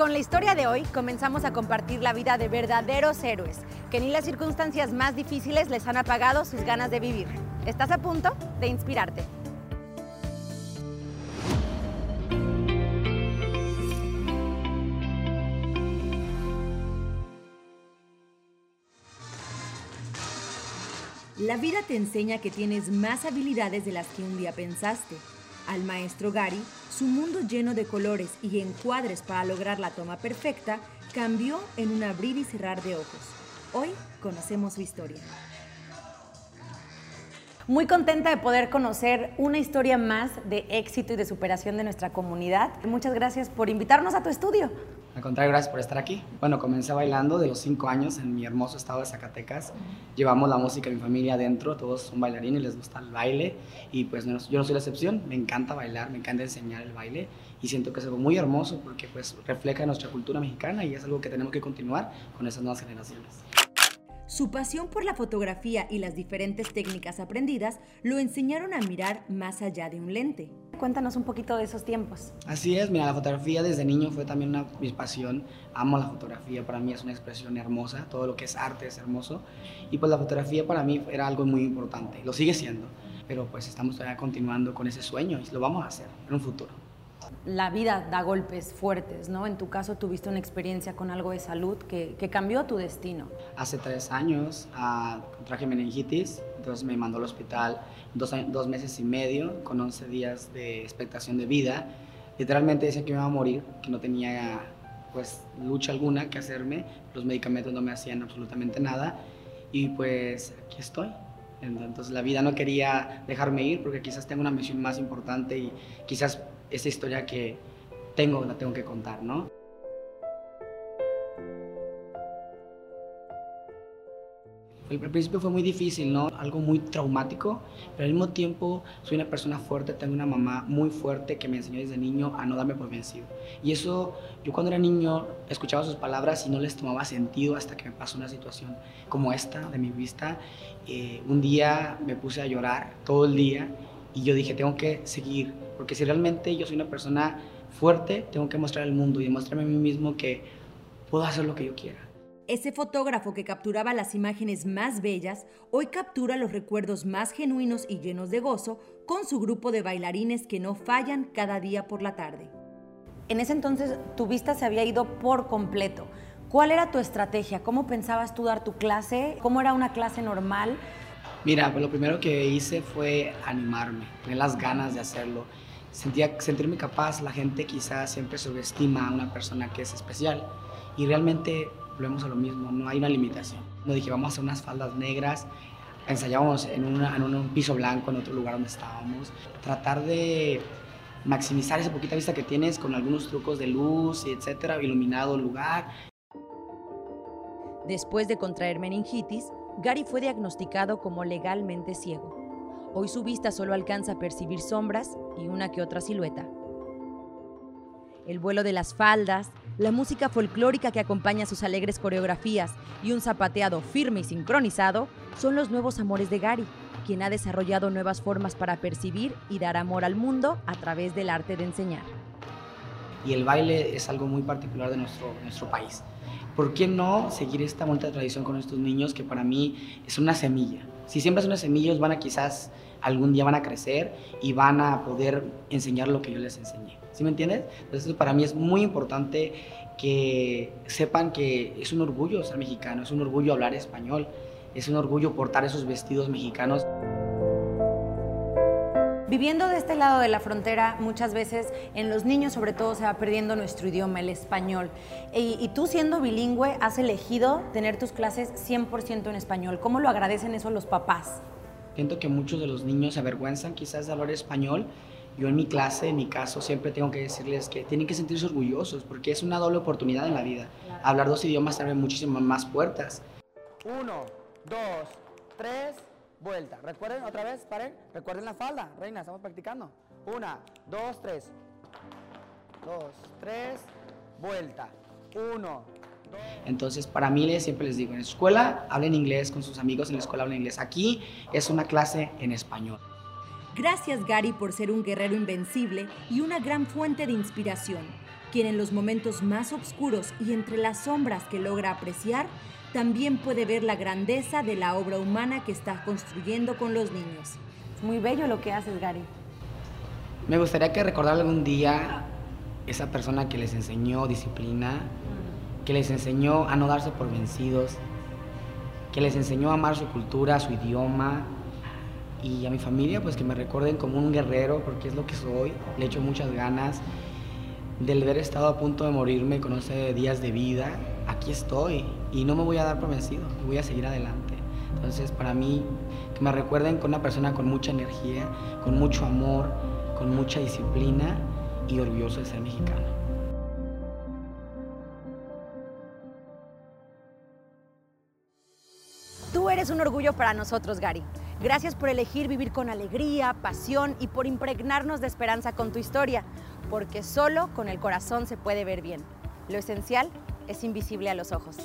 Con la historia de hoy comenzamos a compartir la vida de verdaderos héroes, que ni las circunstancias más difíciles les han apagado sus ganas de vivir. Estás a punto de inspirarte. La vida te enseña que tienes más habilidades de las que un día pensaste. Al maestro Gary, su mundo lleno de colores y encuadres para lograr la toma perfecta cambió en un abrir y cerrar de ojos. Hoy conocemos su historia. Muy contenta de poder conocer una historia más de éxito y de superación de nuestra comunidad. Muchas gracias por invitarnos a tu estudio. Al contrario, gracias por estar aquí. Bueno, comencé bailando de los cinco años en mi hermoso estado de Zacatecas. Llevamos la música de mi familia adentro, todos son bailarines, les gusta el baile y pues yo no soy la excepción. Me encanta bailar, me encanta enseñar el baile y siento que es algo muy hermoso porque pues refleja nuestra cultura mexicana y es algo que tenemos que continuar con esas nuevas generaciones. Su pasión por la fotografía y las diferentes técnicas aprendidas lo enseñaron a mirar más allá de un lente. Cuéntanos un poquito de esos tiempos. Así es, mira, la fotografía desde niño fue también una, mi pasión. Amo la fotografía, para mí es una expresión hermosa, todo lo que es arte es hermoso. Y pues la fotografía para mí era algo muy importante, lo sigue siendo. Pero pues estamos todavía continuando con ese sueño y lo vamos a hacer en un futuro la vida da golpes fuertes, ¿no? En tu caso tuviste una experiencia con algo de salud que, cambió tu destino. Hace tres años uh, contraje meningitis, entonces me mandó al hospital dos, dos, meses y medio con 11 días de expectación de vida. Literalmente decía que iba a morir, que no tenía pues lucha alguna que hacerme, los medicamentos no me hacían absolutamente nada y pues aquí estoy. Entonces la vida no quería dejarme ir porque quizás tengo una misión más importante y quizás esa historia que tengo, la tengo que contar, ¿no? Al principio fue muy difícil, ¿no? Algo muy traumático, pero al mismo tiempo soy una persona fuerte, tengo una mamá muy fuerte que me enseñó desde niño a no darme por vencido. Y eso, yo cuando era niño escuchaba sus palabras y no les tomaba sentido hasta que me pasó una situación como esta de mi vista. Eh, un día me puse a llorar todo el día y yo dije, tengo que seguir, porque si realmente yo soy una persona fuerte, tengo que mostrar al mundo y demostrarme a mí mismo que puedo hacer lo que yo quiera. Ese fotógrafo que capturaba las imágenes más bellas, hoy captura los recuerdos más genuinos y llenos de gozo con su grupo de bailarines que no fallan cada día por la tarde. En ese entonces tu vista se había ido por completo. ¿Cuál era tu estrategia? ¿Cómo pensabas tú dar tu clase? ¿Cómo era una clase normal? Mira, pues lo primero que hice fue animarme, tener las ganas de hacerlo. Sentía, sentirme capaz, la gente quizás siempre subestima a una persona que es especial y realmente volvemos a lo mismo, no hay una limitación. No dije, vamos a hacer unas faldas negras, ensayábamos en, en un piso blanco en otro lugar donde estábamos, tratar de maximizar esa poquita vista que tienes con algunos trucos de luz y etcétera, iluminado el lugar. Después de contraer meningitis, Gary fue diagnosticado como legalmente ciego. Hoy su vista solo alcanza a percibir sombras y una que otra silueta. El vuelo de las faldas, la música folclórica que acompaña sus alegres coreografías y un zapateado firme y sincronizado son los nuevos amores de Gary, quien ha desarrollado nuevas formas para percibir y dar amor al mundo a través del arte de enseñar. Y el baile es algo muy particular de nuestro, nuestro país. ¿por qué no seguir esta bonita tradición con estos niños que para mí es una semilla? Si siempre son una semilla, ellos van a quizás algún día van a crecer y van a poder enseñar lo que yo les enseñé. ¿Sí me entiendes? Entonces para mí es muy importante que sepan que es un orgullo ser mexicano, es un orgullo hablar español, es un orgullo portar esos vestidos mexicanos. Viviendo de este lado de la frontera, muchas veces en los niños sobre todo se va perdiendo nuestro idioma, el español. Y, tú siendo bilingüe has elegido tener tus clases 100% en español. ¿Cómo lo agradecen eso los papás? Siento que muchos de los niños se avergüenzan quizás de hablar español. Yo en mi clase, en mi caso, siempre tengo que decirles que tienen que sentirse orgullosos porque es una doble oportunidad en la vida. Hablar dos idiomas abre muchísimas más puertas. Uno, dos, tres vuelta. Recuerden otra vez, paren. Recuerden la falda, reina, estamos practicando. Una, dos, tres. Dos, tres, vuelta. Uno, dos. Entonces, para mí siempre les digo, en escuela hablen inglés con sus amigos, en la escuela hablen inglés. Aquí es una clase en español. Gracias Gary por ser un guerrero invencible y una gran fuente de inspiración. quien en los momentos más oscuros y entre las sombras que logra apreciar, también puede ver la grandeza de la obra humana que está construyendo con los niños. Es muy bello lo que haces, Gary. Me gustaría que recordara algún día esa persona que les enseñó disciplina, que les enseñó a no darse por vencidos, que les enseñó a amar su cultura, su idioma, y a mi familia, pues que me recuerden como un guerrero, porque es lo que soy, le echo muchas ganas. Del haber estado a punto de morirme con 11 días de vida, aquí estoy y no me voy a dar por vencido, voy a seguir adelante. Entonces, para mí, que me recuerden con una persona con mucha energía, con mucho amor, con mucha disciplina y orgulloso de ser mexicano. Tú eres un orgullo para nosotros, Gary. Gracias por elegir vivir con alegría, pasión y por impregnarnos de esperanza con tu historia, porque solo con el corazón se puede ver bien. Lo esencial es invisible a los ojos.